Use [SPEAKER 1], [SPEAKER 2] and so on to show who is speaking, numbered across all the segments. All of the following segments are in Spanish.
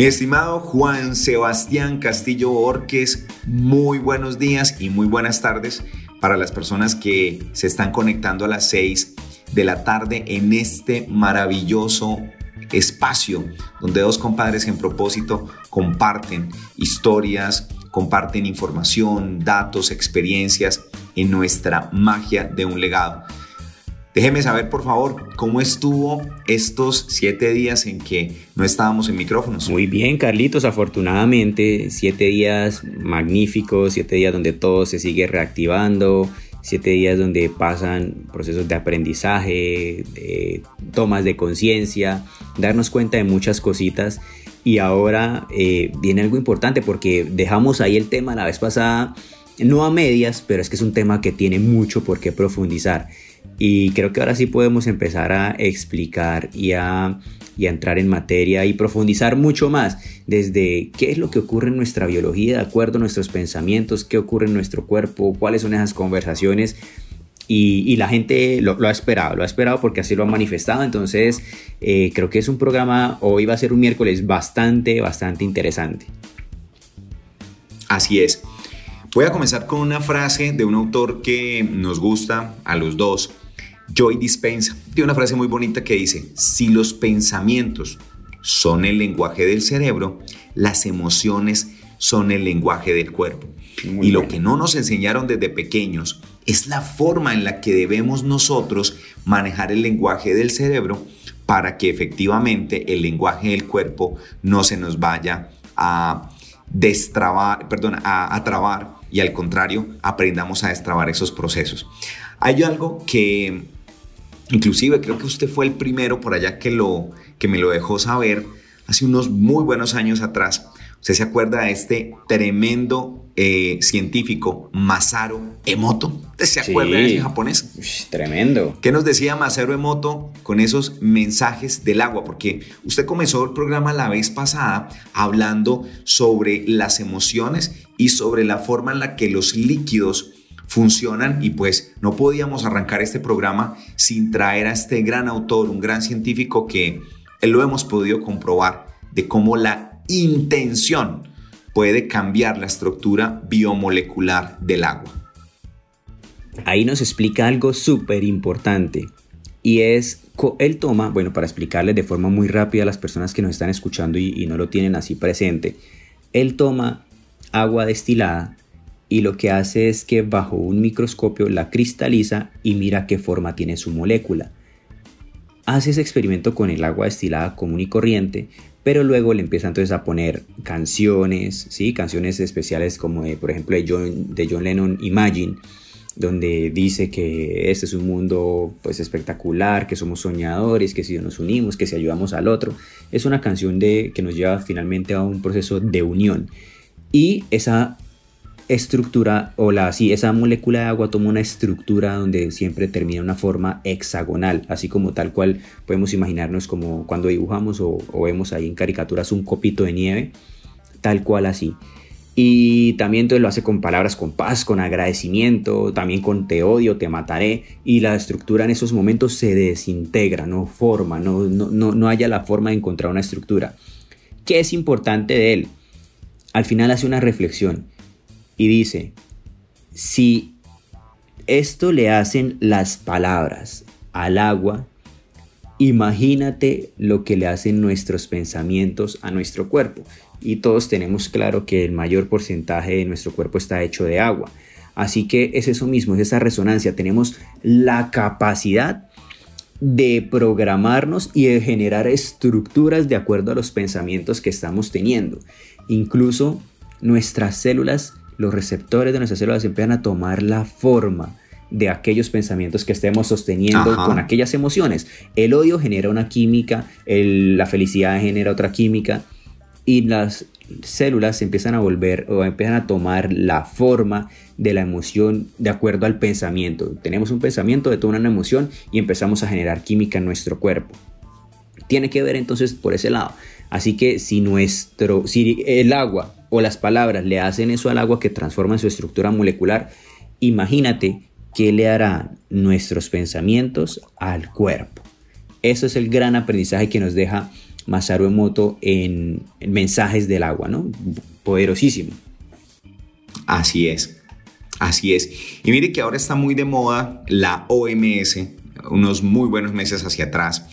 [SPEAKER 1] Mi estimado Juan Sebastián Castillo Orques, muy buenos días y muy buenas tardes para las personas que se están conectando a las 6 de la tarde en este maravilloso espacio donde dos compadres en propósito comparten historias, comparten información, datos, experiencias en nuestra magia de un legado. Déjeme saber, por favor, cómo estuvo estos siete días en que no estábamos en micrófonos.
[SPEAKER 2] Muy bien, Carlitos, afortunadamente, siete días magníficos, siete días donde todo se sigue reactivando, siete días donde pasan procesos de aprendizaje, de tomas de conciencia, darnos cuenta de muchas cositas. Y ahora eh, viene algo importante porque dejamos ahí el tema la vez pasada, no a medias, pero es que es un tema que tiene mucho por qué profundizar. Y creo que ahora sí podemos empezar a explicar y a, entrar en materia y profundizar mucho más desde qué es lo que ocurre en nuestra biología, de acuerdo a nuestros pensamientos, qué ocurre en nuestro cuerpo, cuáles son esas conversaciones. Y, la gente lo, ha esperado, lo ha esperado porque así lo ha manifestado. Entonces, eh, creo que es un programa, hoy va a ser un miércoles bastante, bastante interesante.
[SPEAKER 1] Así es. Voy a comenzar con una frase de un autor que nos gusta a los dos, Joy Dispensa. Tiene una frase muy bonita que dice, si los pensamientos son el lenguaje del cerebro, las emociones son el lenguaje del cuerpo. y lo que no nos enseñaron desde pequeños es la forma en la que debemos nosotros manejar el lenguaje del cerebro para que efectivamente el lenguaje del cuerpo no se nos vaya a destrabar, perdón, a, a trabar y al contrario, aprendamos a destrabar esos procesos. Hay algo que inclusive creo que usted fue el primero por allá que, lo, que me lo dejó saber hace unos muy buenos años atrás. Usted se acuerda de este tremendo eh, científico Masaru Emoto. ¿Usted se acuerda de ese japonés?
[SPEAKER 2] tremendo.
[SPEAKER 1] ¿Qué nos decía Masaru Emoto con esos mensajes del agua? Porque usted comenzó el programa la vez pasada hablando sobre las emociones y sobre la forma en la que los líquidos funcionan y pues no podíamos arrancar este programa sin traer a este gran autor, un gran científico que lo hemos podido comprobar de cómo la intención puede cambiar la estructura biomolecular del agua.
[SPEAKER 2] Ahí nos explica algo súper importante y es, él toma, bueno, para explicarles de forma muy rápida a las personas que nos están escuchando y, y no lo tienen así presente, él toma agua destilada y lo que hace es que bajo un microscopio la cristaliza y mira qué forma tiene su molécula. Hace ese experimento con el agua destilada común y corriente, pero luego le empieza entonces a poner canciones, ¿sí? canciones especiales como por ejemplo de John, de John Lennon Imagine, donde dice que este es un mundo pues espectacular, que somos soñadores, que si nos unimos, que si ayudamos al otro. Es una canción de, que nos lleva finalmente a un proceso de unión. Y esa estructura, o la, sí, esa molécula de agua toma una estructura donde siempre termina una forma hexagonal, así como tal cual podemos imaginarnos como cuando dibujamos o, vemos ahí en caricaturas un copito de nieve, tal cual así. Y también entonces lo hace con palabras con paz, con agradecimiento, también con te odio, te mataré. Y la estructura en esos momentos se desintegra, no forma, no, no, no, no haya la forma de encontrar una estructura. ¿Qué es importante de él? Al final hace una reflexión y dice, si esto le hacen las palabras al agua, imagínate lo que le hacen nuestros pensamientos a nuestro cuerpo. Y todos tenemos claro que el mayor porcentaje de nuestro cuerpo está hecho de agua. Así que es eso mismo, es esa resonancia. Tenemos la capacidad de programarnos y de generar estructuras de acuerdo a los pensamientos que estamos teniendo. Incluso nuestras células los receptores de nuestras células empiezan a tomar la forma de aquellos pensamientos que estemos sosteniendo con aquellas emociones. El odio genera una química, la felicidad genera otra química. y las células se empiezan a volver o empiezan a tomar la forma de la emoción de acuerdo al pensamiento. Tenemos un pensamiento, de toda una emoción y empezamos a generar química en nuestro cuerpo. Tiene que ver entonces por ese lado. Así que si nuestro, si el agua o las palabras le hacen eso al agua que transforma su estructura molecular, imagínate qué le hará nuestros pensamientos al cuerpo. Eso es el gran aprendizaje que nos deja Masaru Emoto en, Mensajes del Agua, ¿no? Poderosísimo.
[SPEAKER 1] Así es, así es. Y mire que ahora está muy de moda la OMS, unos muy buenos meses hacia atrás,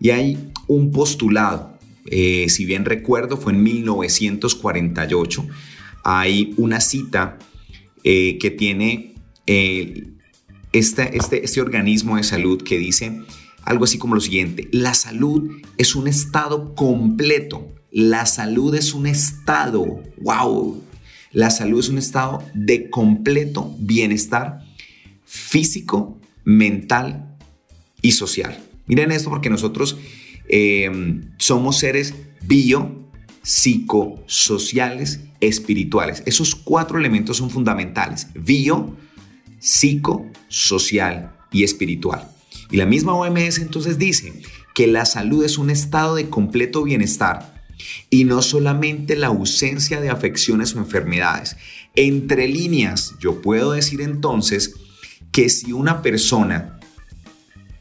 [SPEAKER 1] y hay un postulado, eh, si bien recuerdo, fue en 1948, hay una cita eh, que tiene este, este, este organismo de salud que dice, algo así como lo siguiente, la salud es un estado completo, la salud es un estado, wow, la salud es un estado de completo bienestar físico, mental y social. Miren esto porque nosotros em, somos seres bio, psicosociales, espirituales. Esos cuatro elementos son fundamentales. Bio, psico, social y espiritual. Y la misma OMS entonces dice que la salud es un estado de completo bienestar y no solamente la ausencia de afecciones o enfermedades. Entre líneas, yo puedo decir entonces que si una persona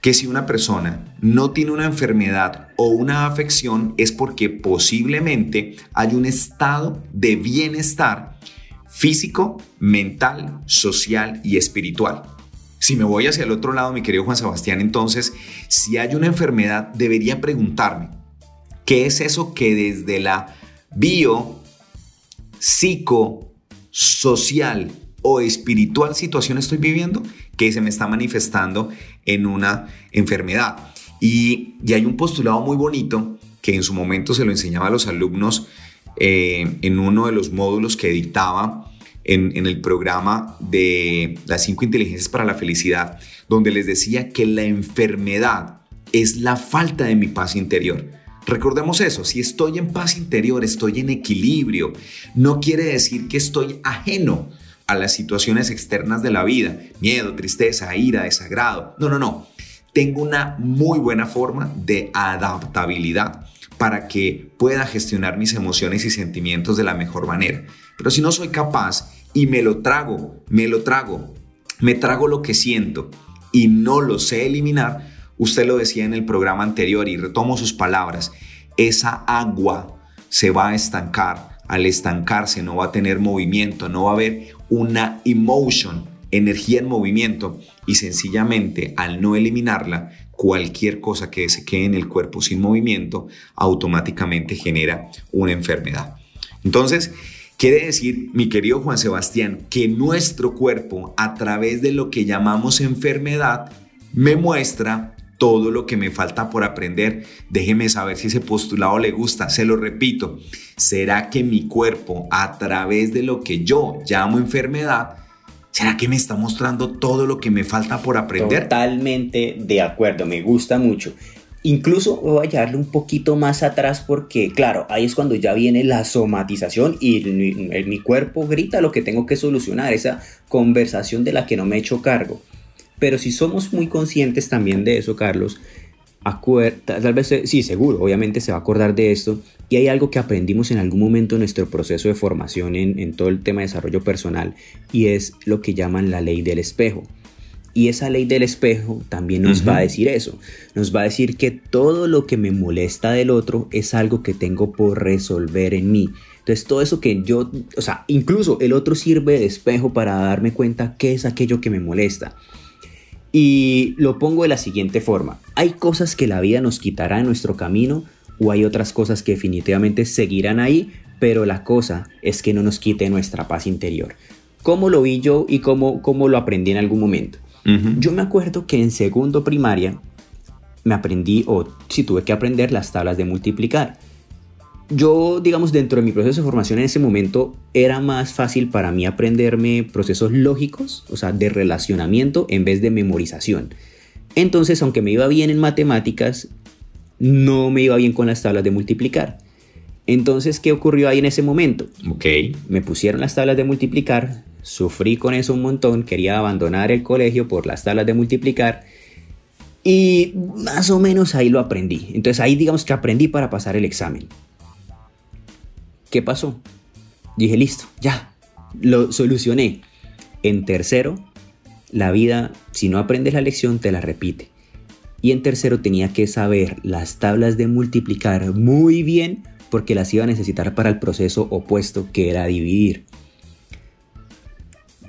[SPEAKER 1] que si una persona no tiene una enfermedad o una afección es porque posiblemente hay un estado de bienestar físico, mental, social y espiritual. Si me voy hacia el otro lado, mi querido Juan Sebastián, entonces, si hay una enfermedad, debería preguntarme, ¿qué es eso que desde la bio, psico, social o espiritual situación estoy viviendo que se me está manifestando en una enfermedad? Y, hay un postulado muy bonito que en su momento se lo enseñaba a los alumnos eh, en uno de los módulos que dictaba en, el programa de las cinco inteligencias para la felicidad, donde les decía que la enfermedad es la falta de mi paz interior. Recordemos eso, si estoy en paz interior, estoy en equilibrio, no quiere decir que estoy ajeno a las situaciones externas de la vida, miedo, tristeza, ira, desagrado. No, no, no. Tengo una muy buena forma de adaptabilidad para que pueda gestionar mis emociones y sentimientos de la mejor manera. Pero si no soy capaz y me lo trago, me lo trago, me trago lo que siento y no lo sé eliminar, usted lo decía en el programa anterior y retomo sus palabras, esa agua se va a estancar. Al estancarse no va a tener movimiento, no va a haber una emotion, energía en movimiento y sencillamente al no eliminarla, cualquier cosa que se quede en el cuerpo sin movimiento automáticamente genera una enfermedad. Entonces, Quiere decir, mi querido Juan Sebastián, que nuestro cuerpo, a través de lo que llamamos enfermedad, me muestra todo lo que me falta por aprender. Déjeme saber si ese postulado le gusta. Se lo repito, ¿será que mi cuerpo, a través de lo que yo llamo enfermedad, ¿será que me está mostrando todo lo que me falta por aprender?
[SPEAKER 2] Totalmente de acuerdo, me gusta mucho. Incluso voy a llevarle un poquito más atrás porque, claro, ahí es cuando ya viene la somatización y mi, cuerpo grita lo que tengo que solucionar, esa conversación de la que no me he hecho cargo. Pero si somos muy conscientes también de eso, Carlos, tal vez, sí, seguro, obviamente se va a acordar de esto. Y hay algo que aprendimos en algún momento en nuestro proceso de formación en, en todo el tema de desarrollo personal y es lo que llaman la ley del espejo. Y esa ley del espejo también nos va a decir eso. Nos va a decir que todo lo que me molesta del otro es algo que tengo por resolver en mí. Entonces todo eso que yo, o sea, incluso el otro sirve de espejo para darme cuenta qué es aquello que me molesta. Y lo pongo de la siguiente forma. Hay cosas que la vida nos quitará en nuestro camino o hay otras cosas que definitivamente seguirán ahí, pero la cosa es que no nos quite nuestra paz interior. ¿Cómo lo vi yo y cómo, cómo lo aprendí en algún momento? Yo me acuerdo que en segundo primaria me aprendí, o si tuve que aprender, las tablas de multiplicar. Yo, digamos, dentro de mi proceso de formación en ese momento, era más fácil para mí aprenderme procesos lógicos, o sea, de relacionamiento en vez de memorización. Entonces, aunque me iba bien en matemáticas, no me iba bien con las tablas de multiplicar. Entonces, ¿qué ocurrió ahí en ese momento?
[SPEAKER 1] Ok.
[SPEAKER 2] Me pusieron las tablas de multiplicar, sufrí con eso un montón, quería abandonar el colegio por las tablas de multiplicar y más o menos ahí lo aprendí. Entonces ahí digamos que aprendí para pasar el examen. ¿Qué pasó? Dije, listo, ya, lo solucioné. En tercero, la vida, si no aprendes la lección, te la repite. Y en tercero tenía que saber las tablas de multiplicar muy bien porque las iba a necesitar para el proceso opuesto que era dividir.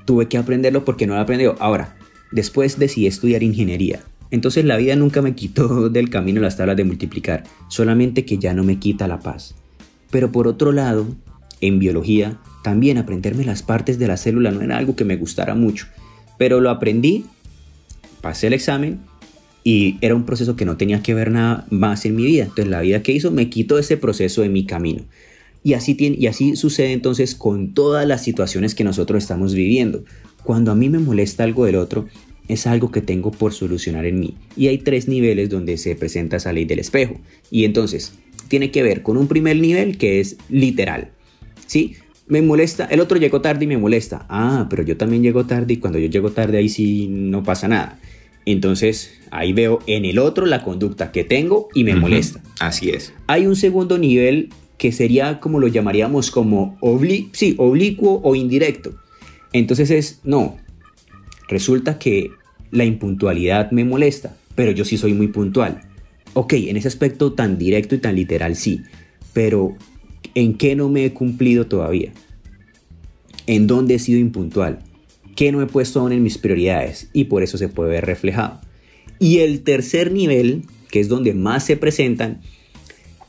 [SPEAKER 2] Tuve que aprenderlo porque no lo aprendió. Ahora, después decidí estudiar ingeniería. Entonces la vida nunca me quitó del camino las tablas de multiplicar, solamente que ya no me quita la paz. Pero por otro lado, en biología, también aprenderme las partes de la célula no era algo que me gustara mucho, pero lo aprendí, pasé el examen y era un proceso que no tenía que ver nada más en mi vida. Entonces la vida que hizo me quitó ese proceso de mi camino. Y así, tiene, y así sucede entonces con todas las situaciones que nosotros estamos viviendo. Cuando a mí me molesta algo del otro, es algo que tengo por solucionar en mí. Y hay tres niveles donde se presenta esa ley del espejo. Y entonces, tiene que ver con un primer nivel que es literal. ¿Sí? Me molesta, el otro llegó tarde y me molesta. Ah, pero yo también llego tarde y cuando yo llego tarde ahí sí no pasa nada. Entonces ahí veo en el otro la conducta que tengo y me molesta.
[SPEAKER 1] Así es.
[SPEAKER 2] Hay un segundo nivel que sería como lo llamaríamos como sí, oblicuo o indirecto. Entonces es, no, resulta que la impuntualidad me molesta, pero yo sí soy muy puntual. Ok, en ese aspecto tan directo y tan literal sí, pero ¿en qué no me he cumplido todavía? ¿En dónde he sido impuntual? ¿Qué no he puesto aún en mis prioridades? Y por eso se puede ver reflejado. Y el tercer nivel, que es donde más se presentan,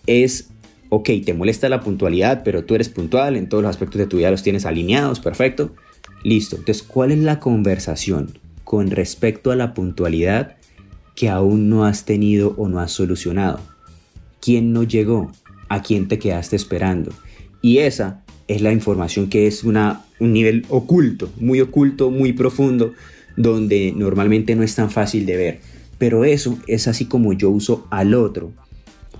[SPEAKER 2] es, ok, te molesta la puntualidad, pero tú eres puntual, en todos los aspectos de tu vida los tienes alineados, perfecto. Listo. Entonces, ¿cuál es la conversación con respecto a la puntualidad que aún no has tenido o no has solucionado. ¿Quién no llegó? ¿A quién te quedaste esperando? Y esa es la información que es una, un nivel oculto, muy oculto, muy profundo, donde normalmente no es tan fácil de ver. Pero eso es así como yo uso al otro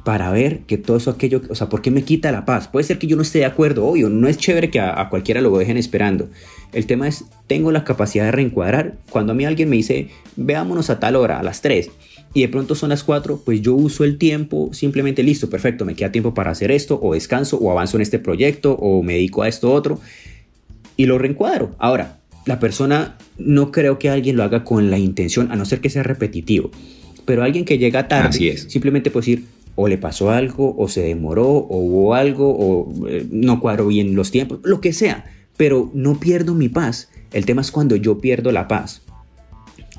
[SPEAKER 2] para ver que todo eso aquello, o sea, ¿por qué me quita la paz? Puede ser que yo no esté de acuerdo, obvio, no es chévere que a, a cualquiera lo dejen esperando. El tema es, tengo la capacidad de reencuadrar. Cuando a mí alguien me dice, veámonos a tal hora, a las 3, y de pronto son las 4, pues yo uso el tiempo simplemente listo, perfecto, me queda tiempo para hacer esto, o descanso, o avanzo en este proyecto, o me dedico a esto otro, y lo reencuadro. Ahora, la persona no creo que alguien lo haga con la intención, a no ser que sea repetitivo. Pero alguien que llega tarde, simplemente puede decir, o le pasó algo, o se demoró, o hubo algo, o eh, no cuadró bien los tiempos, lo que sea, pero no pierdo mi paz. El tema es cuando yo pierdo la paz.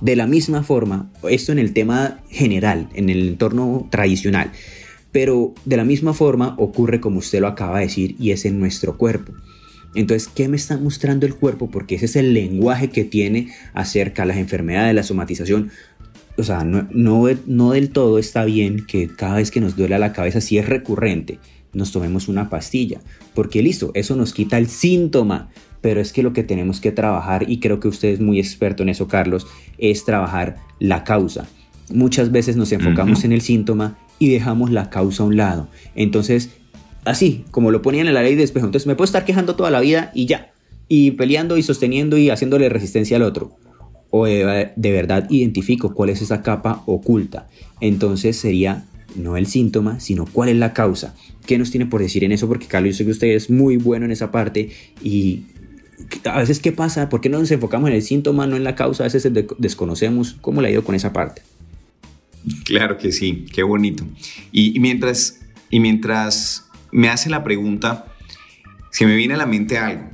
[SPEAKER 2] De la misma forma, esto en el tema general, en el entorno tradicional, pero de la misma forma ocurre como usted lo acaba de decir y es en nuestro cuerpo. Entonces, ¿qué me está mostrando el cuerpo? Porque ese es el lenguaje que tiene acerca de las enfermedades, de la somatización o sea, no, no, del todo está bien que cada vez que nos duele la cabeza, si es recurrente, nos tomemos una pastilla. Porque listo, eso nos quita el síntoma. Pero es que lo que tenemos que trabajar, y creo que usted es muy experto en eso, Carlos, es trabajar la causa. Muchas veces nos enfocamos en el síntoma y dejamos la causa a un lado. Entonces, así, como lo ponían en la ley de espejo. Entonces me puedo estar quejando toda la vida y ya. Y peleando y sosteniendo y haciéndole resistencia al otro o de, verdad identifico cuál es esa capa oculta. Entonces sería no el síntoma, sino cuál es la causa. ¿Qué nos tiene por decir en eso? Porque Carlos, yo sé que usted es muy bueno en esa parte y a veces qué pasa, ¿por qué no nos enfocamos en el síntoma, no en la causa? A veces desconocemos cómo le ha ido con esa parte.
[SPEAKER 1] Claro que sí, qué bonito. Y, mientras, y mientras me hace la pregunta, se me viene a la mente algo.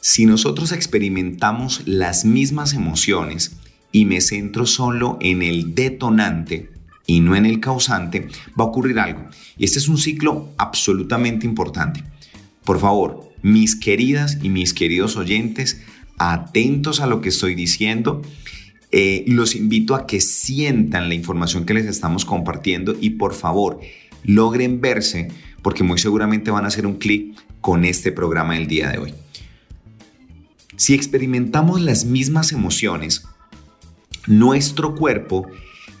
[SPEAKER 1] Si nosotros experimentamos las mismas emociones y me centro solo en el detonante y no en el causante, va a ocurrir algo. Y este es un ciclo absolutamente importante. Por favor, mis queridas y mis queridos oyentes, atentos a lo que estoy diciendo. Eh, los invito a que sientan la información que les estamos compartiendo y por favor logren verse porque muy seguramente van a hacer un clic con este programa del día de hoy. Si experimentamos las mismas emociones, nuestro cuerpo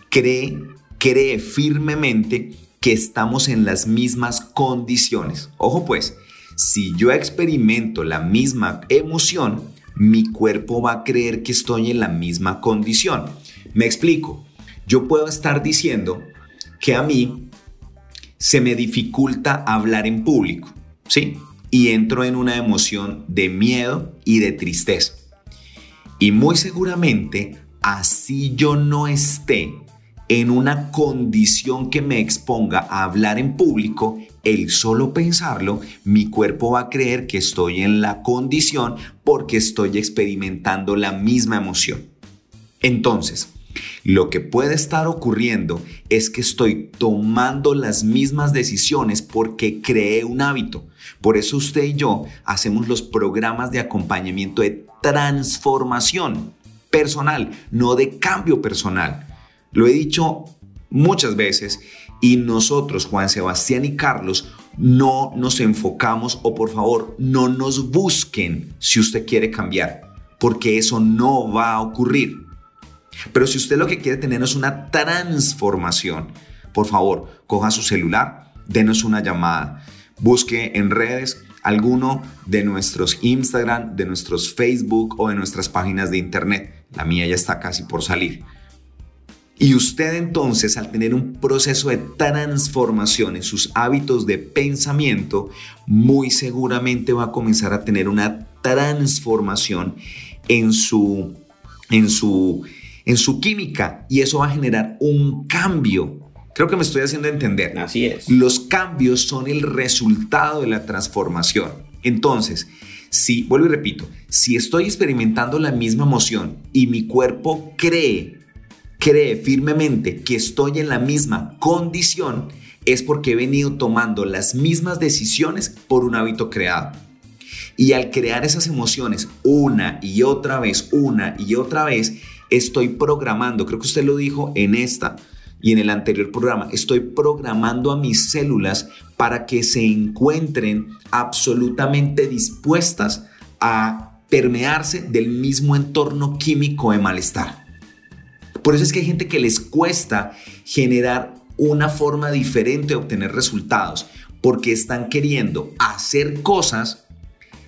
[SPEAKER 1] cree, cree firmemente que estamos en las mismas condiciones. Ojo pues, si yo experimento la misma emoción, mi cuerpo va a creer que estoy en la misma condición. Me explico. Yo puedo estar diciendo que a mí se me dificulta hablar en público, ¿sí? Y entro en una emoción de miedo y de tristeza. Y muy seguramente, así yo no esté en una condición que me exponga a hablar en público, el solo pensarlo, mi cuerpo va a creer que estoy en la condición porque estoy experimentando la misma emoción. Entonces, lo que puede estar ocurriendo es que estoy tomando las mismas decisiones porque creé un hábito. Por eso usted y yo hacemos los programas de acompañamiento de transformación personal, no de cambio personal. Lo he dicho muchas veces y nosotros, Juan Sebastián y Carlos, no nos enfocamos o por favor no nos busquen si usted quiere cambiar, porque eso no va a ocurrir. Pero si usted lo que quiere tener es una transformación, por favor, coja su celular, denos una llamada, busque en redes alguno de nuestros Instagram, de nuestros Facebook o de nuestras páginas de internet. La mía ya está casi por salir y usted entonces, al tener un proceso de transformación en sus hábitos de pensamiento, muy seguramente va a comenzar a tener una transformación en su, en su, en su química y eso va a generar un cambio. Creo que me estoy haciendo entender.
[SPEAKER 2] Así es.
[SPEAKER 1] Los cambios son el resultado de la transformación. Entonces, si, vuelvo y repito, si estoy experimentando la misma emoción y mi cuerpo cree cree firmemente que estoy en la misma condición, es porque he venido tomando las mismas decisiones por un hábito creado. Y al crear esas emociones una y otra vez, una y otra vez, estoy programando, creo que usted lo dijo en esta y en el anterior programa, estoy programando a mis células para que se encuentren absolutamente dispuestas a permearse del mismo entorno químico de malestar. Por eso es que hay gente que les cuesta generar una forma diferente de obtener resultados, porque están queriendo hacer cosas,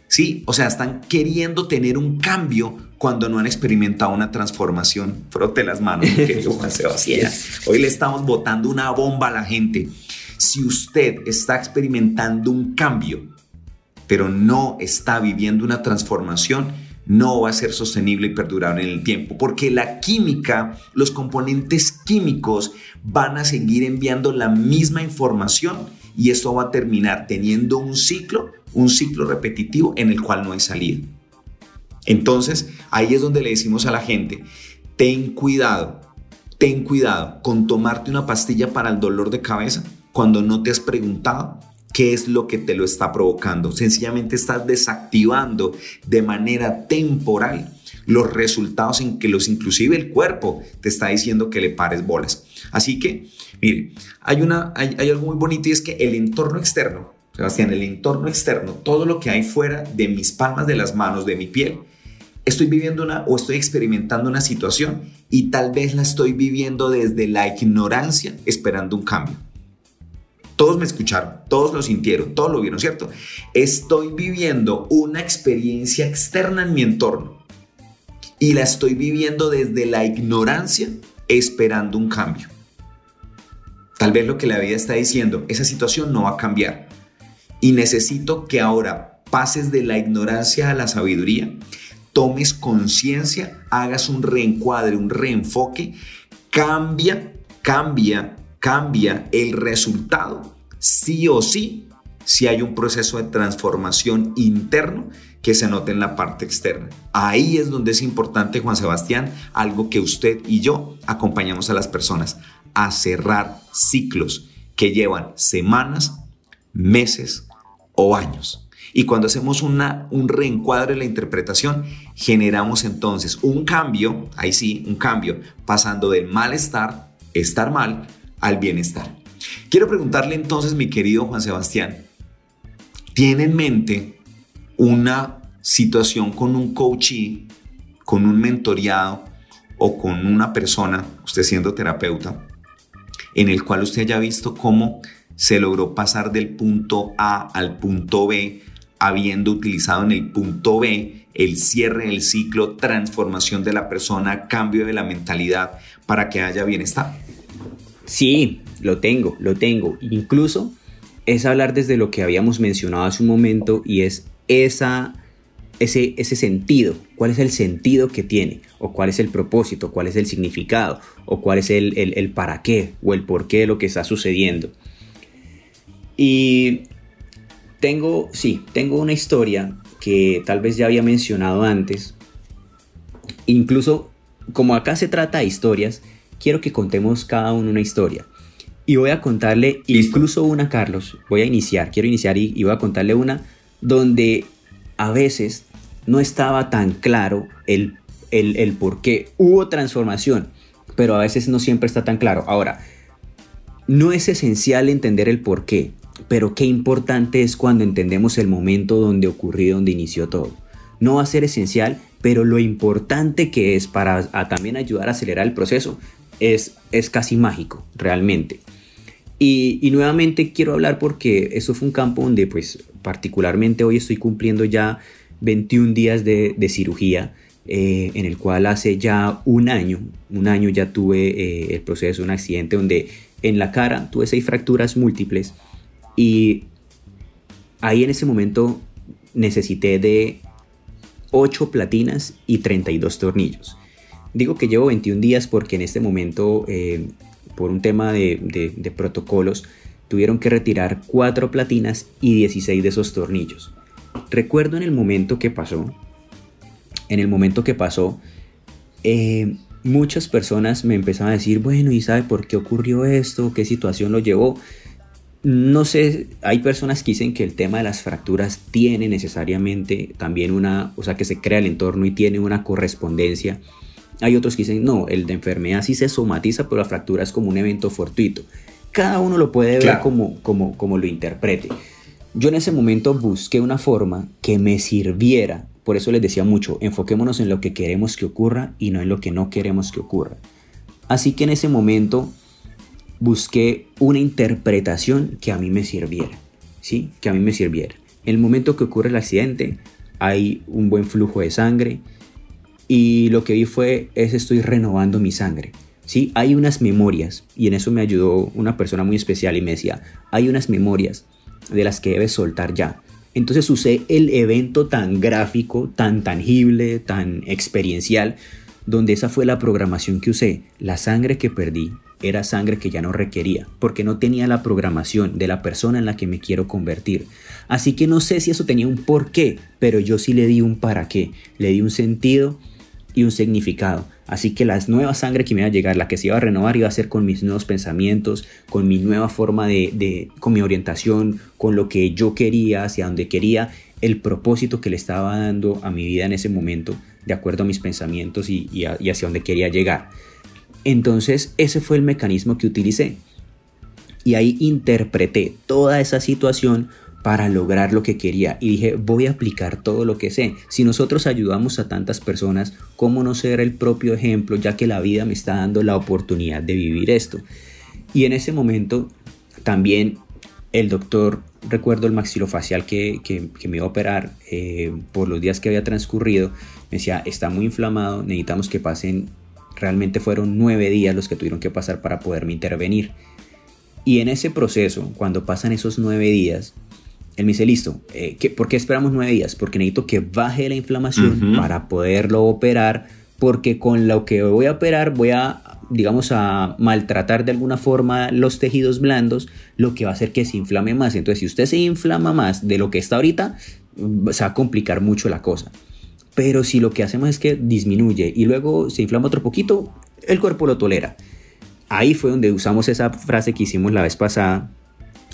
[SPEAKER 1] ¿sí? O sea, están queriendo tener un cambio cuando no han experimentado una transformación. Frote las manos, querido Juan Sebastián. Hoy le estamos botando una bomba a la gente. Si usted está experimentando un cambio, pero no está viviendo una transformación, no va a ser sostenible y perdurable en el tiempo, porque la química, los componentes químicos van a seguir enviando la misma información y esto va a terminar teniendo un ciclo, un ciclo repetitivo en el cual no hay salida. Entonces, ahí es donde le decimos a la gente, ten cuidado, ten cuidado con tomarte una pastilla para el dolor de cabeza cuando no te has preguntado qué es lo que te lo está provocando. Sencillamente estás desactivando de manera temporal los resultados en que los inclusive el cuerpo te está diciendo que le pares bolas. Así que, mire, hay, una, hay, hay algo muy bonito y es que el entorno externo, Sebastián, el entorno externo, todo lo que hay fuera de mis palmas de las manos, de mi piel, estoy viviendo una o estoy experimentando una situación y tal vez la estoy viviendo desde la ignorancia esperando un cambio. Todos me escucharon, todos lo sintieron, todos lo vieron, ¿cierto? Estoy viviendo una experiencia externa en mi entorno y la estoy viviendo desde la ignorancia esperando un cambio. Tal vez lo que la vida está diciendo, esa situación no va a cambiar y necesito que ahora pases de la ignorancia a la sabiduría, tomes conciencia, hagas un reencuadre, un reenfoque, cambia, cambia cambia el resultado, sí o sí, si hay un proceso de transformación interno que se note en la parte externa. Ahí es donde es importante, Juan Sebastián, algo que usted y yo acompañamos a las personas, a cerrar ciclos que llevan semanas, meses o años. Y cuando hacemos una, un reencuadre de la interpretación, generamos entonces un cambio, ahí sí, un cambio, pasando del malestar, estar mal, al bienestar. Quiero preguntarle entonces, mi querido Juan Sebastián, ¿tiene en mente una situación con un coachee, con un mentoreado o con una persona, usted siendo terapeuta, en el cual usted haya visto cómo se logró pasar del punto A al punto B, habiendo utilizado en el punto B el cierre del ciclo, transformación de la persona, cambio de la mentalidad para que haya bienestar?
[SPEAKER 2] Sí, lo tengo, lo tengo. Incluso es hablar desde lo que habíamos mencionado hace un momento y es esa, ese, ese sentido, cuál es el sentido que tiene, o cuál es el propósito, cuál es el significado, o cuál es el, el para qué o el por qué de lo que está sucediendo. Y tengo, sí, tengo una historia que tal vez ya había mencionado antes. Incluso, como acá se trata de historias, quiero que contemos cada uno una historia. Y voy a contarle incluso una, Carlos. Voy a iniciar, quiero iniciar y, voy a contarle una donde a veces no estaba tan claro el, el, el por qué. Hubo transformación, pero a veces no siempre está tan claro. Ahora, no es esencial entender el por qué, pero qué importante es cuando entendemos el momento donde ocurrió, donde inició todo. No va a ser esencial, pero lo importante que es para también ayudar a acelerar el proceso es, es casi mágico, realmente. Y, nuevamente quiero hablar porque eso fue un campo donde pues particularmente hoy estoy cumpliendo ya 21 días de, cirugía, eh, en el cual hace ya un año, un año ya tuve eh, el proceso, un accidente donde en la cara tuve seis fracturas múltiples y ahí en ese momento necesité de 8 platinas y 32 tornillos. Digo que llevo 21 días porque en este momento, eh, por un tema de, protocolos, tuvieron que retirar 4 platinas y 16 de esos tornillos. Recuerdo en el momento que pasó, en el momento que pasó, eh, muchas personas me empezaban a decir, bueno, ¿y sabe por qué ocurrió esto? ¿Qué situación lo llevó? No sé, hay personas que dicen que el tema de las fracturas tiene necesariamente también una, o sea, que se crea el entorno y tiene una correspondencia. Hay otros que dicen, no, el de enfermedad sí se somatiza, pero la fractura es como un evento fortuito. Cada uno lo puede ver como, como, como lo interprete. Yo en ese momento busqué una forma que me sirviera. Por eso les decía mucho, enfoquémonos en lo que queremos que ocurra y no en lo que no queremos que ocurra. Así que en ese momento busqué una interpretación que a mí me sirviera, ¿sí? Que a mí me sirviera. En el momento que ocurre el accidente, hay un buen flujo de sangre y lo que vi fue, es estoy renovando mi sangre. ¿sí? Hay unas memorias y en eso me ayudó una persona muy especial y me decía, hay unas memorias de las que debes soltar ya. Entonces usé el evento tan gráfico, tan tangible, tan experiencial, donde esa fue la programación que usé, la sangre que perdí, era sangre que ya no requería, porque no tenía la programación de la persona en la que me quiero convertir. Así que no sé si eso tenía un porqué, pero yo sí le di un para qué, le di un sentido y un significado. Así que la nueva sangre que me iba a llegar, la que se iba a renovar, iba a ser con mis nuevos pensamientos, con mi nueva forma de, con mi orientación, con lo que yo quería, hacia donde quería, el propósito que le estaba dando a mi vida en ese momento, de acuerdo a mis pensamientos y, y hacia donde quería llegar. Entonces ese fue el mecanismo que utilicé. Y ahí interpreté toda esa situación para lograr lo que quería. Y dije, voy a aplicar todo lo que sé. Si nosotros ayudamos a tantas personas, ¿cómo no ser el propio ejemplo ya que la vida me está dando la oportunidad de vivir esto? Y en ese momento también el doctor, recuerdo el maxilofacial que, me iba a operar eh, por los días que había transcurrido, me decía, está muy inflamado, necesitamos que pasen Realmente fueron nueve días los que tuvieron que pasar para poderme intervenir. Y en ese proceso, cuando pasan esos nueve días, él me dice, listo, eh, ¿por qué esperamos nueve días? Porque necesito que baje la inflamación para poderlo operar, porque con lo que voy a operar voy a, digamos, a maltratar de alguna forma los tejidos blandos, lo que va a hacer que se inflame más. Entonces, si usted se inflama más de lo que está ahorita, se va a complicar mucho la cosa. Pero si lo que hacemos es que disminuye y luego se inflama otro poquito, el cuerpo lo tolera. Ahí fue donde usamos esa frase que hicimos la vez pasada,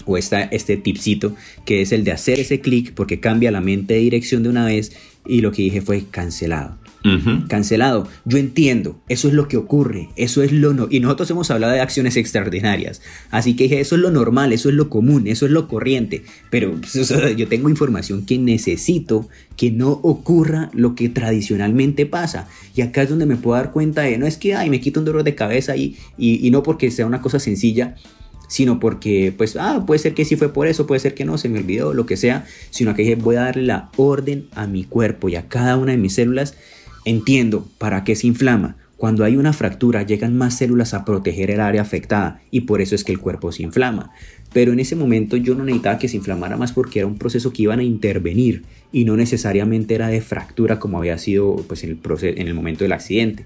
[SPEAKER 2] o esta, este tipcito, que es el de hacer ese clic porque cambia la mente de dirección de una vez y lo que dije fue cancelado. Cancelado. Yo entiendo, eso es lo que ocurre, eso es lo no. Y nosotros hemos hablado de acciones extraordinarias. Así que dije, eso es lo normal, eso es lo común, eso es lo corriente. Pero pues, yo tengo información que necesito que no ocurra lo que tradicionalmente pasa. Y acá es donde me puedo dar cuenta de, no es que, ay, me quito un dolor de cabeza y, y no porque sea una cosa sencilla, sino porque, pues, ah, puede ser que sí fue por eso, puede ser que no, se me olvidó, lo que sea, sino que voy a darle la orden a mi cuerpo y a cada una de mis células, entiendo para qué se inflama. Cuando hay una fractura llegan más células a proteger el área afectada y por eso es que el cuerpo se inflama. Pero en ese momento yo no necesitaba que se inflamara más porque era un proceso que iban a intervenir y no necesariamente era de fractura como había sido pues, en, el en el momento del accidente.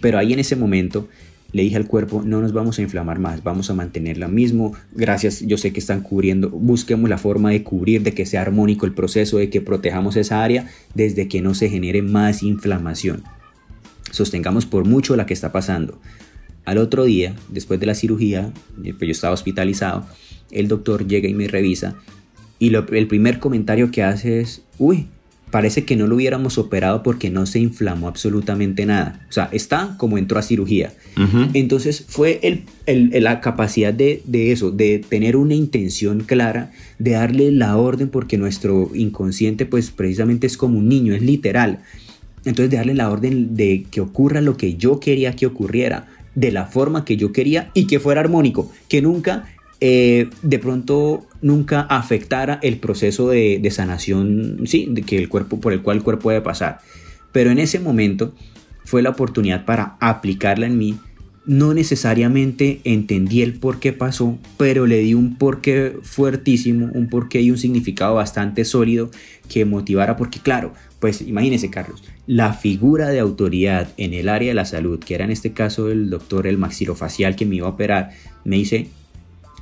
[SPEAKER 2] Pero ahí en ese momento le dije al cuerpo, no nos vamos a inflamar más, vamos a mantener lo mismo. Gracias, yo sé que están cubriendo, busquemos la forma de cubrir, de que sea armónico el proceso, de que protejamos esa área desde que no se genere más inflamación. Sostengamos por mucho la que está pasando. Al otro día, después de la cirugía, eh, pues yo estaba hospitalizado, el doctor llega y me revisa y el primer comentario que hace es, uy, parece que no lo hubiéramos operado porque no se inflamó absolutamente nada. O sea, está como entró a cirugía. Entonces fue el, la capacidad de, eso, de tener una intención clara, de darle la orden, porque nuestro inconsciente pues precisamente es como un niño, es literal. Entonces de darle la orden de que ocurra lo que yo quería que ocurriera, de la forma que yo quería y que fuera armónico, que nunca eh, de pronto nunca afectara el proceso de, sanación, sí, de que el cuerpo, por el cual el cuerpo debe pasar. Pero en ese momento fue la oportunidad para aplicarla en mí. No necesariamente entendí el por qué pasó, pero le di un porqué fuertísimo, un porqué y un significado bastante sólido que motivara, porque claro, pues imagínese Carlos, la figura de autoridad en el área de la salud, que era en este caso el doctor, el maxilofacial que me iba a operar, me dice,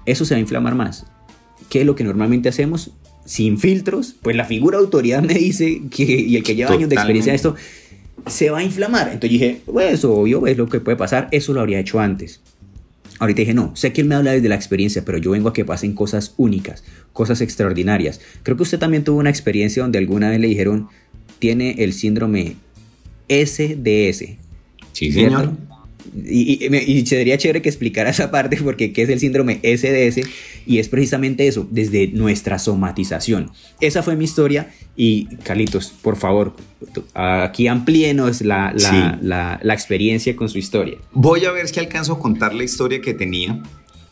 [SPEAKER 2] eso se va a inflamar más. ¿Qué es lo que normalmente hacemos? Sin filtros, pues la figura de autoridad me dice que, y el que lleva años de experiencia en esto, se va a inflamar. Entonces dije, pues eso obvio, es lo que puede pasar, eso lo habría hecho antes. Ahorita dije, no, sé que él me habla desde la experiencia, pero yo vengo a que pasen cosas únicas, cosas extraordinarias. Creo que usted también tuvo una experiencia donde alguna vez le dijeron, tiene el síndrome SDS.
[SPEAKER 1] Sí, señor.
[SPEAKER 2] Y, y, sería chévere que explicara esa parte porque qué es el síndrome SDS y es precisamente eso, desde nuestra somatización. Esa fue mi historia y Carlitos, por favor, aquí amplíenos la, la, la, experiencia con su historia.
[SPEAKER 1] Voy a ver si alcanzo a contar la historia que tenía,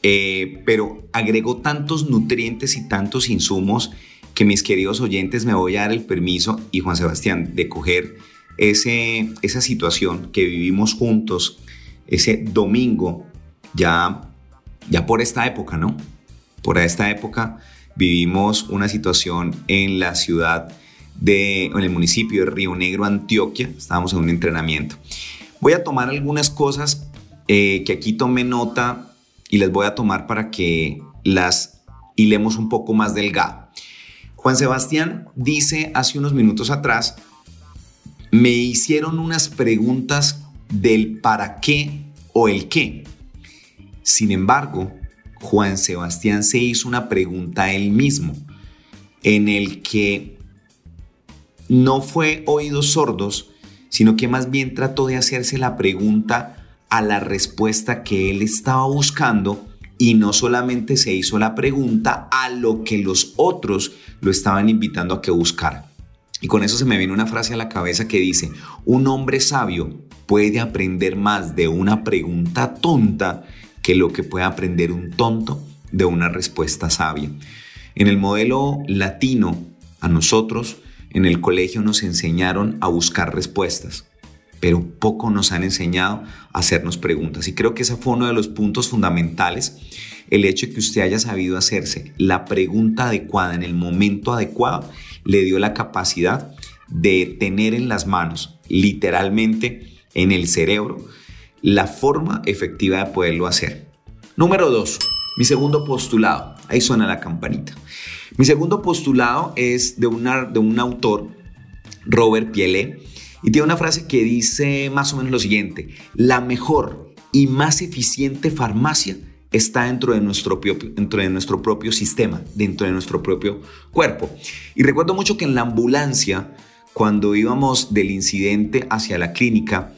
[SPEAKER 1] eh, pero agregó tantos nutrientes y tantos insumos que mis queridos oyentes me voy a dar el permiso y Juan Sebastián de coger ese, esa situación que vivimos juntos ese domingo, ya, ya por esta época, ¿no? Por esta época vivimos una situación en la ciudad de, en el municipio de Río Negro, Antioquia, estábamos en un entrenamiento. Voy a tomar algunas cosas eh, que aquí tomé nota y les voy a tomar para que las hilemos un poco más delgado. Juan Sebastián dice hace unos minutos atrás, me hicieron unas preguntas del para qué o el qué. Sin embargo, Juan Sebastián se hizo una pregunta a él mismo, en el que no fue oídos sordos, sino que más bien trató de hacerse la pregunta a la respuesta que él estaba buscando y no solamente se hizo la pregunta a lo que los otros lo estaban invitando a que buscara. Y con eso se me viene una frase a la cabeza que dice, un hombre sabio puede aprender más de una pregunta tonta que lo que puede aprender un tonto de una respuesta sabia. En el modelo latino, a nosotros en el colegio nos enseñaron a buscar respuestas, pero poco nos han enseñado a hacernos preguntas. Y creo que ese fue uno de los puntos fundamentales, el hecho de que usted haya sabido hacerse la pregunta adecuada en el momento adecuado le dio la capacidad de tener en las manos, literalmente en el cerebro, la forma efectiva de poderlo hacer. Número dos, mi segundo postulado. Ahí suena la campanita. Mi segundo postulado es de, de un autor, Robert Piele, y tiene una frase que dice más o menos lo siguiente, la mejor y más eficiente farmacia está dentro de, nuestro propio, dentro de nuestro propio sistema, dentro de nuestro propio cuerpo. Y recuerdo mucho que en la ambulancia, cuando íbamos del incidente hacia la clínica,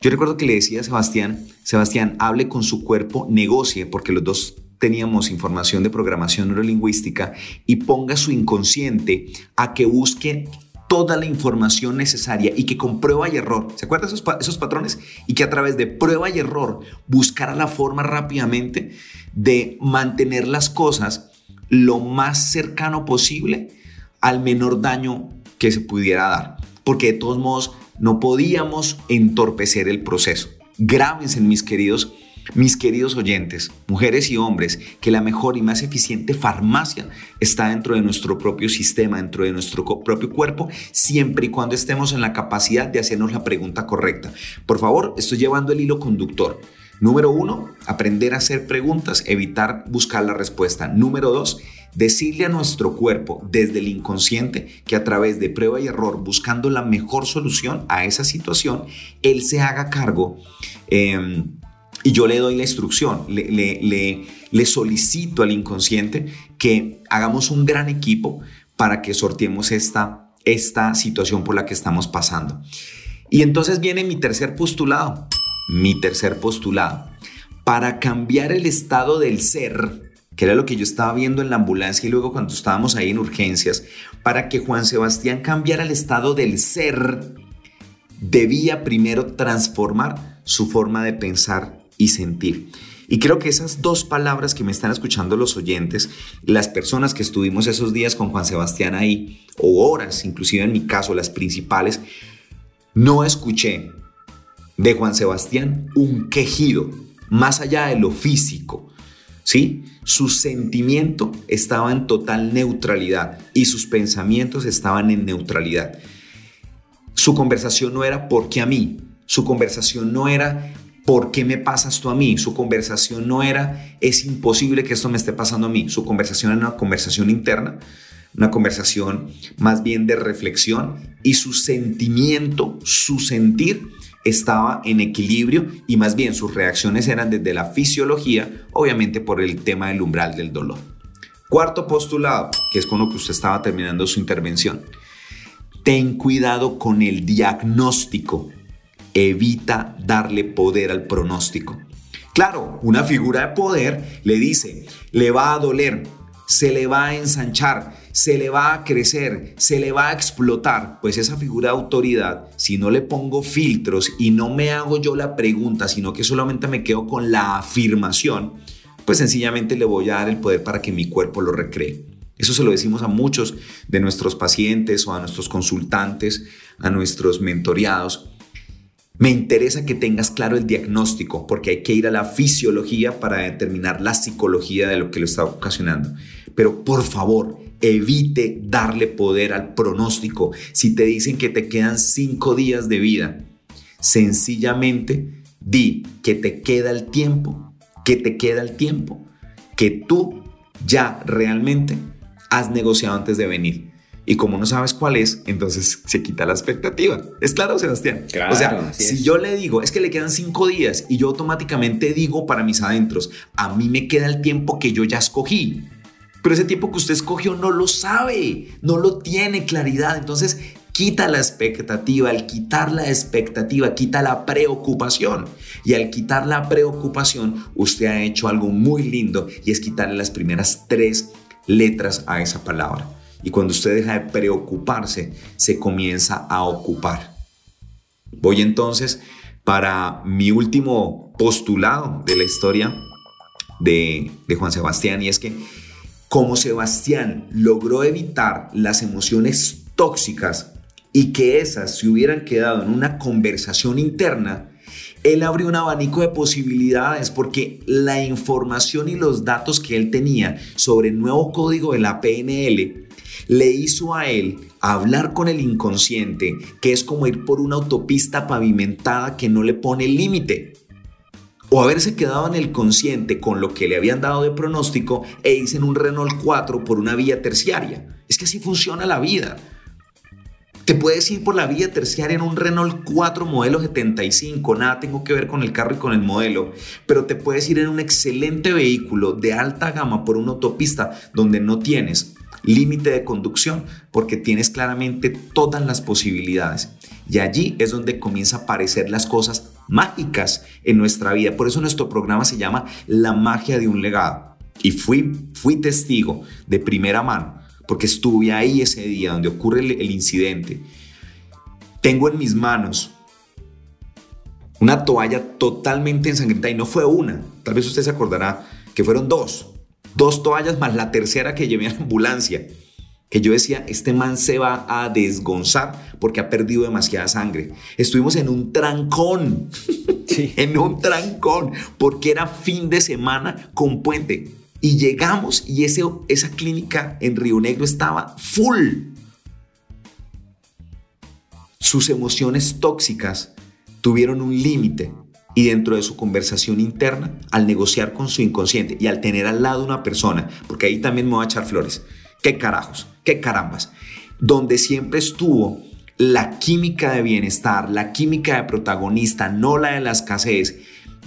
[SPEAKER 1] yo recuerdo que le decía a Sebastián, Sebastián, hable con su cuerpo, negocie, porque los dos teníamos información de programación neurolingüística, y ponga su inconsciente a que busque toda la información necesaria y que con prueba y error, ¿se acuerdan esos, esos patrones? Y que a través de prueba y error buscara la forma rápidamente de mantener las cosas lo más cercano posible al menor daño que se pudiera dar. Porque de todos modos no podíamos entorpecer el proceso. Grábense, mis queridos, mis queridos oyentes, mujeres y hombres, que la mejor y más eficiente farmacia está dentro de nuestro propio sistema, dentro de nuestro propio cuerpo, siempre y cuando estemos en la capacidad de hacernos la pregunta correcta. Por favor, estoy llevando el hilo conductor. Número uno, aprender a hacer preguntas, evitar buscar la respuesta. Número dos, decirle a nuestro cuerpo desde el inconsciente que a través de prueba y error, buscando la mejor solución a esa situación, él se haga cargo. Em, y yo le doy la instrucción, le, le, solicito al inconsciente que hagamos un gran equipo para que sorteemos esta, esta situación por la que estamos pasando. Y entonces viene mi tercer postulado, mi tercer postulado. Para cambiar el estado del ser, que era lo que yo estaba viendo en la ambulancia y luego cuando estábamos ahí en urgencias, para que Juan Sebastián cambiara el estado del ser, debía primero transformar su forma de pensar y sentir. Y creo que esas dos palabras que me están escuchando los oyentes, las personas que estuvimos esos días con Juan Sebastián ahí, o horas, inclusive en mi caso, las principales, no escuché de Juan Sebastián un quejido, más allá de lo físico, ¿sí? Su sentimiento estaba en total neutralidad y sus pensamientos estaban en neutralidad. Su conversación no era ¿por qué a mí? Su conversación no era ¿por qué me pasas tú a mí? Su conversación no era es imposible que esto me esté pasando a mí. Su conversación era una conversación interna, una conversación más bien de reflexión y su sentimiento, su sentir estaba en equilibrio y más bien sus reacciones eran desde la fisiología, obviamente por el tema del umbral del dolor. Cuarto postulado, que es con lo que usted estaba terminando su intervención. Ten cuidado con el diagnóstico. Evita darle poder al pronóstico. Claro, una figura de poder le dice, le va a doler, se le va a ensanchar, se le va a crecer, se le va a explotar, pues esa figura de autoridad, si no le pongo filtros y no me hago yo la pregunta, sino que solamente me quedo con la afirmación, pues sencillamente le voy a dar el poder para que mi cuerpo lo recree. Eso se lo decimos a muchos de nuestros pacientes o a nuestros consultantes, a nuestros mentoreados. Me interesa que tengas claro el diagnóstico porque hay que ir a la fisiología para determinar la psicología de lo que lo está ocasionando. Pero por favor, evite darle poder al pronóstico. Si te dicen que te quedan cinco días de vida, sencillamente di que te queda el tiempo, que te queda el tiempo, que tú ya realmente has negociado antes de venir y como no sabes cuál es, entonces se quita la expectativa. ¿Es claro, Sebastián?
[SPEAKER 2] Claro.
[SPEAKER 1] O sea, si yo le digo, es que le quedan cinco días y yo automáticamente digo para mis adentros, a mí me queda el tiempo que yo ya escogí. Pero ese tiempo que usted escogió no lo sabe, no lo tiene claridad. Entonces, quita la expectativa. Al quitar la expectativa, quita la preocupación. Y al quitar la preocupación, usted ha hecho algo muy lindo y es quitarle las primeras tres letras a esa palabra. Y cuando usted deja de preocuparse, se comienza a ocupar. Voy entonces para mi último postulado de la historia de, Juan Sebastián y es que como Sebastián logró evitar las emociones tóxicas y que esas se hubieran quedado en una conversación interna, él abrió un abanico de posibilidades porque la información y los datos que él tenía sobre el nuevo código de la PNL le hizo a él hablar con el inconsciente, que es como ir por una autopista pavimentada que no le pone límite. O haberse quedado en el consciente con lo que le habían dado de pronóstico e irse en un Renault 4 por una vía terciaria. Es que así funciona la vida. Te puedes ir por la vía terciaria en un Renault 4 modelo 75, nada tengo que ver con el carro y con el modelo, pero te puedes ir en un excelente vehículo de alta gama por una autopista donde no tienes límite de conducción porque tienes claramente todas las posibilidades. Y allí es donde comienza a aparecer las cosas mágicas en nuestra vida. Por eso nuestro programa se llama La magia de un legado. Y fui, fui testigo de primera mano, porque estuve ahí ese día donde ocurre el, el incidente. Tengo en mis manos una toalla totalmente ensangrentada y no fue una. Tal vez usted se acordará que fueron dos. Dos toallas más la tercera que llevé a la ambulancia. Que yo decía, este man se va a desgonzar porque ha perdido demasiada sangre. Estuvimos en un trancón. en un trancón. Porque era fin de semana con puente. Y llegamos y ese, esa clínica en Río Negro estaba full. Sus emociones tóxicas tuvieron un límite y dentro de su conversación interna, al negociar con su inconsciente y al tener al lado una persona, porque ahí también me voy a echar flores, qué carajos, qué carambas, donde siempre estuvo la química de bienestar, la química de protagonista, no la de la escasez.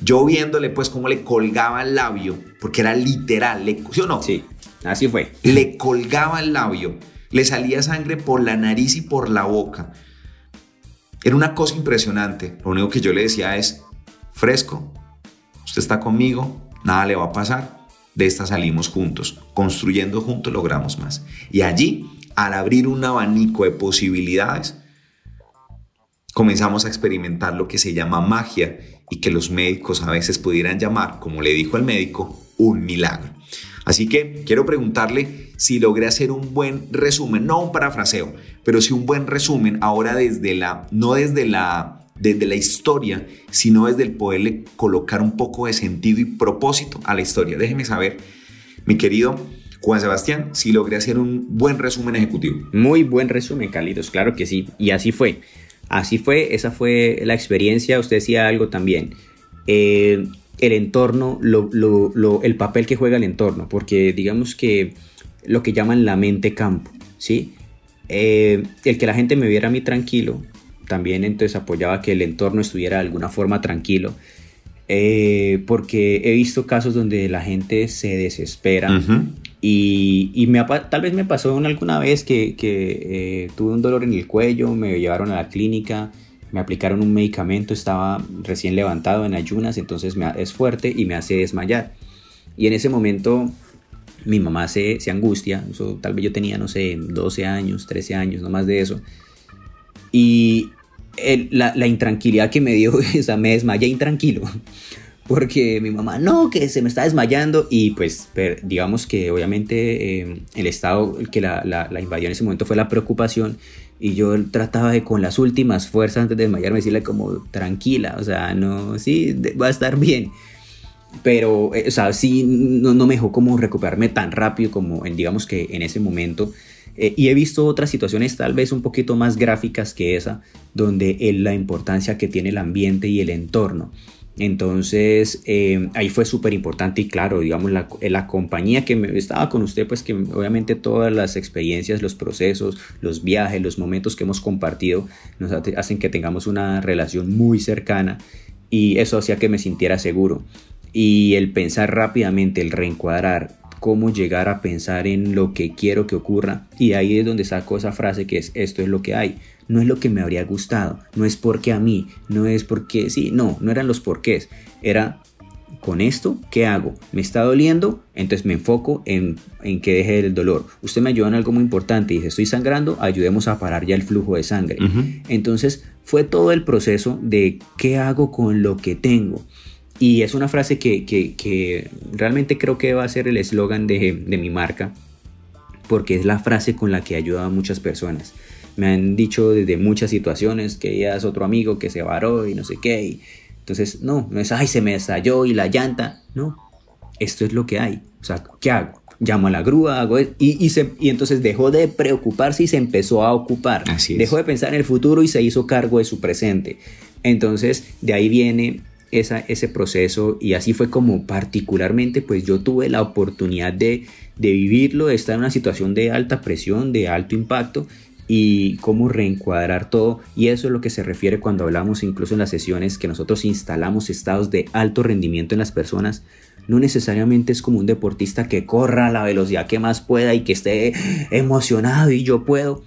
[SPEAKER 1] Yo viéndole pues cómo le colgaba el labio, porque era literal, le, ¿sí o no?
[SPEAKER 2] Sí, así fue.
[SPEAKER 1] Le colgaba el labio, le salía sangre por la nariz y por la boca. Era una cosa impresionante. Lo único que yo le decía es, fresco, usted está conmigo, nada le va a pasar. De esta salimos juntos. Construyendo juntos logramos más. Y allí, al abrir un abanico de posibilidades, comenzamos a experimentar lo que se llama magia y que los médicos a veces pudieran llamar, como le dijo el médico, un milagro. Así que quiero preguntarle si logré hacer un buen resumen, no un parafraseo, pero sí un buen resumen ahora desde la, no desde la, desde la historia, sino desde el poderle colocar un poco de sentido y propósito a la historia. Déjeme saber, mi querido Juan Sebastián, si logré hacer un buen resumen ejecutivo.
[SPEAKER 2] Muy buen resumen, Carlitos, claro que sí. Y así fue. Así fue, esa fue la experiencia. Usted decía algo también. Eh, el entorno, el papel que juega el entorno, porque digamos que lo que llaman la mente campo, ¿sí? Eh, el que la gente me viera a mí tranquilo, también entonces apoyaba que el entorno estuviera de alguna forma tranquilo, eh, porque he visto casos donde la gente se desespera y, me, tal vez me pasó alguna vez que, eh, tuve un dolor en el cuello, me llevaron a la clínica, me aplicaron un medicamento, estaba recién levantado en ayunas, entonces me, es fuerte y me hace desmayar. Y en ese momento mi mamá se, se angustia, tal vez yo tenía, no sé, 12 años, 13 años, no más de eso. Y la, la, intranquilidad que me dio, o sea, me desmayé intranquilo. Porque mi mamá, no, que se me está desmayando. Y pues, digamos que obviamente eh, el estado que la, la, la invadió en ese momento fue la preocupación y yo trataba de con las últimas fuerzas antes de desmayarme decirle como tranquila, o sea, no, sí, va a estar bien. Pero, eh, o sea, sí, no, no, me dejó como recuperarme tan rápido como en, digamos que en ese momento. Eh, y he visto otras situaciones tal vez un poquito más gráficas que esa, donde la importancia que tiene el ambiente y el entorno. Entonces, eh, ahí fue súper importante y claro, digamos, la, la, compañía que me, estaba con usted, pues que obviamente todas las experiencias, los procesos, los viajes, los momentos que hemos compartido nos hacen que tengamos una relación muy cercana y eso hacía que me sintiera seguro. Y el pensar rápidamente, el reencuadrar, cómo llegar a pensar en lo que quiero que ocurra. Y ahí es donde saco esa frase que es esto es lo que hay no es lo que me habría gustado, no es porque a mí, no es porque, sí, no, no eran los porqués, era con esto, ¿qué hago? ¿Me está doliendo? Entonces me enfoco en, en, que deje el dolor. Usted me ayudó en algo muy importante. Dice, estoy sangrando, ayudemos a parar ya el flujo de sangre. Entonces fue todo el proceso de qué hago con lo que tengo. Y es una frase que, que, que realmente creo que va a ser el eslogan de, de mi marca, porque es la frase con la que ayuda a muchas personas. Me han dicho desde muchas situaciones que ya es otro amigo que se varó y no sé qué. entonces, no, no es, ay, se me estalló y la llanta. No, esto es lo que hay. O sea, ¿qué hago? Llamo a la grúa, hago y, y, y entonces dejó de preocuparse y se empezó a ocupar.
[SPEAKER 1] Así
[SPEAKER 2] Dejó de pensar en el futuro y se hizo cargo de su presente. Entonces, de ahí viene esa, ese proceso y así fue como particularmente pues yo tuve la oportunidad de, de vivirlo, de estar en una situación de alta presión, de alto impacto y cómo reencuadrar todo. Y eso es lo que se refiere cuando hablamos incluso en las sesiones que nosotros instalamos estados de alto rendimiento en las personas, no necesariamente es como un deportista que corra a la velocidad que más pueda y que esté emocionado y yo puedo.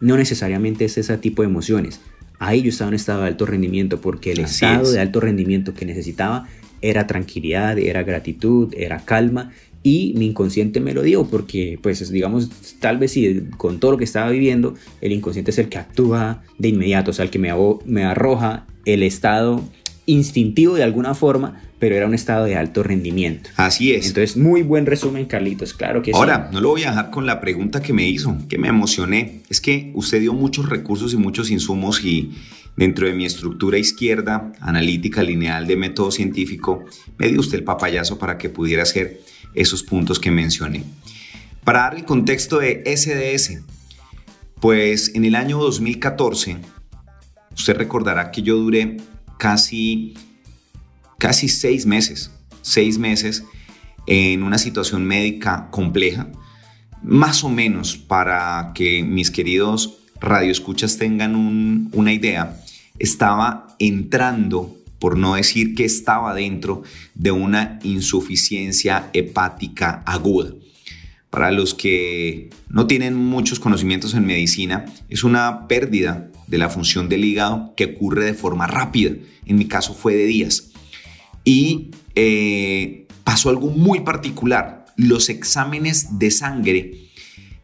[SPEAKER 2] No necesariamente es ese tipo de emociones. Ahí yo estaba en estado de alto rendimiento porque el estado de alto rendimiento que necesitaba era tranquilidad, era gratitud, era calma y mi inconsciente me lo dio porque pues digamos tal vez si con todo lo que estaba viviendo el inconsciente es el que actúa de inmediato, o sea, el que me, me arroja el estado instintivo de alguna forma, pero era un estado de alto rendimiento.
[SPEAKER 1] Así es.
[SPEAKER 2] Entonces, muy buen resumen, Carlitos, claro que
[SPEAKER 1] Ahora, sí. Ahora, no lo voy a dejar con la pregunta que me hizo, que me emocioné. Es que usted dio muchos recursos y muchos insumos y dentro de mi estructura izquierda, analítica lineal de método científico, me dio usted el papayazo para que pudiera hacer esos puntos que mencioné. Para dar el contexto de SDS, pues en el año 2014, usted recordará que yo duré casi, casi seis meses, seis meses en una situación médica compleja, más o menos para que mis queridos radioescuchas tengan una idea, estaba entrando, por no decir que estaba dentro de una insuficiencia hepática aguda. Para los que no tienen muchos conocimientos en medicina, es una pérdida de la función del hígado que ocurre de forma rápida. En mi caso fue de días. Y eh, pasó algo muy particular. Los exámenes de sangre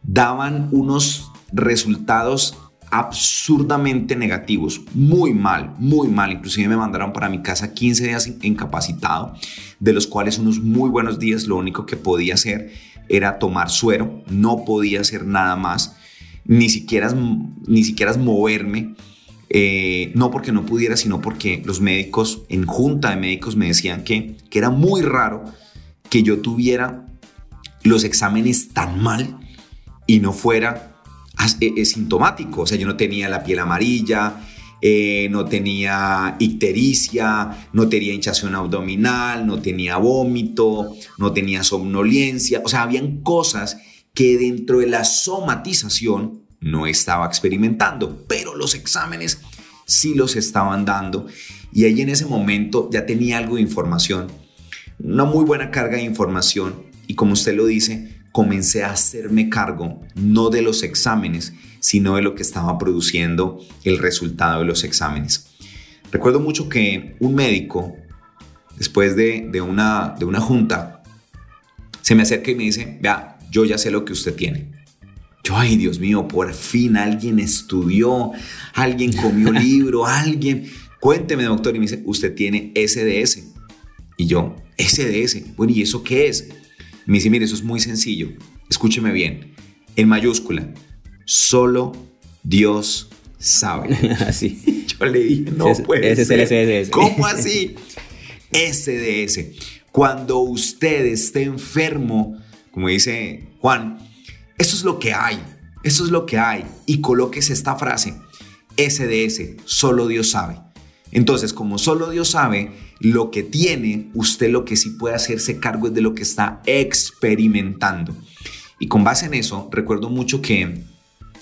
[SPEAKER 1] daban unos resultados absurdamente negativos, muy mal, muy mal. Inclusive me mandaron para mi casa 15 días incapacitado, de los cuales unos muy buenos días lo único que podía hacer era tomar suero, no podía hacer nada más ni siquiera, ni siquiera moverme. Eh, no porque no pudiera, sino porque los médicos, en junta de médicos, me decían que, que era muy raro que yo tuviera los exámenes tan mal y no fuera asintomático. O sea, yo no tenía la piel amarilla, eh, no tenía ictericia, no tenía hinchación abdominal, no tenía vómito, no tenía somnolencia. O sea, habían cosas que dentro de la somatización no estaba experimentando, pero los exámenes sí los estaban dando y ahí en ese momento ya tenía algo de información, una muy buena carga de información y como usted lo dice, comencé a hacerme cargo no de los exámenes, sino de lo que estaba produciendo el resultado de los exámenes. Recuerdo mucho que un médico, después de, de, una, de una junta, se me acerca y me dice, vea, yo ya sé lo que usted tiene. Yo, ay Dios mío, por fin alguien estudió, alguien comió libro, alguien. Cuénteme, doctor. Y me dice, usted tiene SDS. Y yo, SDS. Bueno, ¿y eso qué es? Me dice, mire, eso es muy sencillo. Escúcheme bien. En mayúscula, solo Dios sabe.
[SPEAKER 2] Así.
[SPEAKER 1] Yo le dije, no puede
[SPEAKER 2] ese
[SPEAKER 1] ser.
[SPEAKER 2] Es el SDS.
[SPEAKER 1] ¿Cómo así? SDS. Cuando usted esté enfermo, como dice Juan, esto es lo que hay, esto es lo que hay. Y coloques esta frase, SDS, solo Dios sabe. Entonces, como solo Dios sabe lo que tiene, usted lo que sí puede hacerse cargo es de lo que está experimentando. Y con base en eso, recuerdo mucho que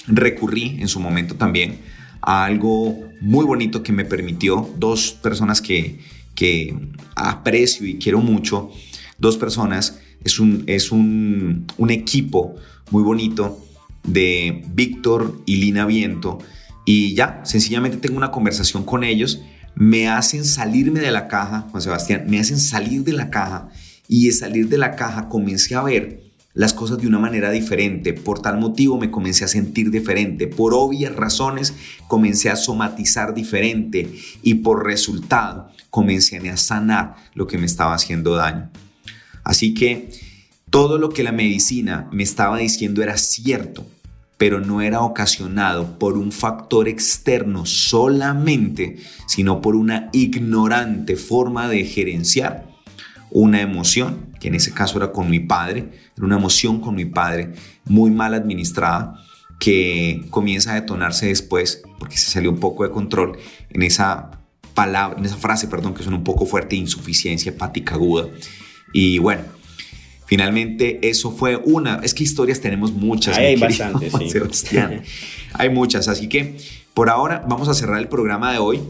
[SPEAKER 1] recurrí en su momento también a algo muy bonito que me permitió dos personas que, que aprecio y quiero mucho, dos personas es un, es un, equipo muy bonito de Víctor y Lina Viento y ya, sencillamente tengo una conversación con ellos, me hacen salirme de la caja, Juan Sebastián, me hacen salir de la caja y de salir de la caja comencé a ver las cosas de una manera diferente. Por tal motivo me comencé a sentir diferente. Por obvias razones comencé a somatizar diferente y por resultado comencé a sanar lo que me estaba haciendo daño. Así que todo lo que la medicina me estaba diciendo era cierto, pero no era ocasionado por un factor externo solamente, sino por una ignorante forma de gerenciar una emoción, que en ese caso era con mi padre, era una emoción con mi padre muy mal administrada, que comienza a detonarse después, porque se salió un poco de control en esa palabra, en esa frase, perdón, que suena un poco fuerte, insuficiencia hepática aguda. Y bueno, finalmente eso fue una. Es que historias tenemos muchas.
[SPEAKER 2] hay bastantes,
[SPEAKER 1] Sebastián. hay muchas. Así que por ahora vamos a cerrar el programa de hoy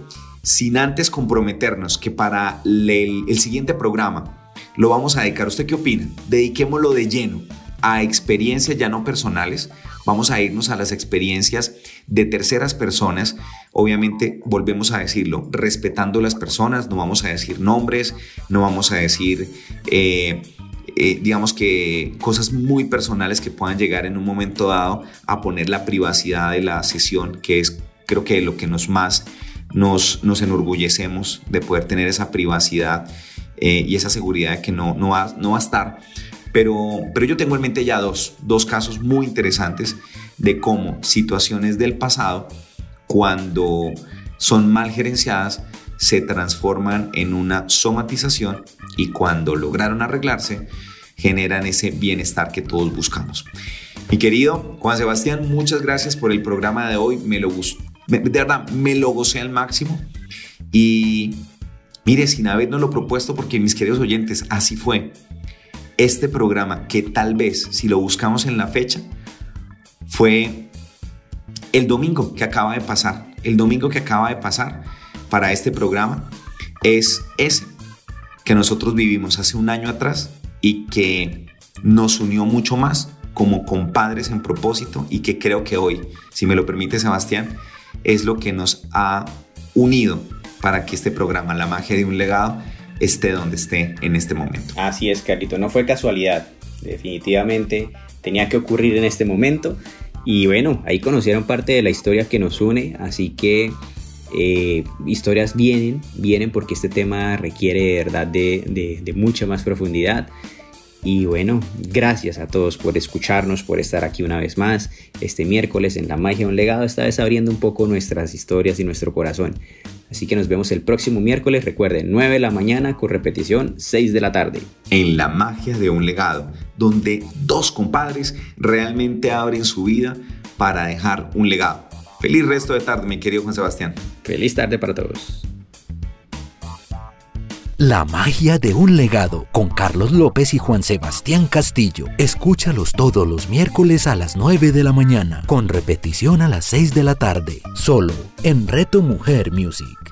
[SPEAKER 1] sin antes comprometernos que para el, el siguiente programa lo vamos a dedicar. ¿Usted qué opina? Dediquémoslo de lleno a experiencias ya no personales. Vamos a irnos a las experiencias de terceras personas. Obviamente, volvemos a decirlo, respetando las personas, no vamos a decir nombres, no vamos a decir, eh, eh, digamos que cosas muy personales que puedan llegar en un momento dado a poner la privacidad de la sesión, que es creo que lo que nos más nos, nos enorgullecemos de poder tener esa privacidad eh, y esa seguridad de que no, no, va, no va a estar. Pero, pero yo tengo en mente ya dos, dos casos muy interesantes de cómo situaciones del pasado, cuando son mal gerenciadas, se transforman en una somatización y cuando lograron arreglarse, generan ese bienestar que todos buscamos. Mi querido Juan Sebastián, muchas gracias por el programa de hoy. Me lo de verdad, me lo gocé al máximo. Y mire, sin habernos lo propuesto, porque mis queridos oyentes, así fue. Este programa, que tal vez, si lo buscamos en la fecha, fue el domingo que acaba de pasar. El domingo que acaba de pasar para este programa es ese que nosotros vivimos hace un año atrás y que nos unió mucho más como compadres en propósito y que creo que hoy, si me lo permite Sebastián, es lo que nos ha unido para que este programa, La magia de un legado, esté donde esté en este momento.
[SPEAKER 2] Así es, Carlito, no fue casualidad, definitivamente tenía que ocurrir en este momento. Y bueno, ahí conocieron parte de la historia que nos une, así que eh, historias vienen, vienen porque este tema requiere verdad de, de mucha más profundidad. Y bueno, gracias a todos por escucharnos, por estar aquí una vez más este miércoles en La Magia de un Legado, esta vez abriendo un poco nuestras historias y nuestro corazón. Así que nos vemos el próximo miércoles, recuerden, 9 de la mañana con repetición 6 de la tarde.
[SPEAKER 1] En La Magia de un Legado, donde dos compadres realmente abren su vida para dejar un legado. Feliz resto de tarde, mi querido Juan Sebastián.
[SPEAKER 2] Feliz tarde para todos.
[SPEAKER 3] La magia de un legado con Carlos López y Juan Sebastián Castillo. Escúchalos todos los miércoles a las 9 de la mañana, con repetición a las 6 de la tarde, solo en Reto Mujer Music.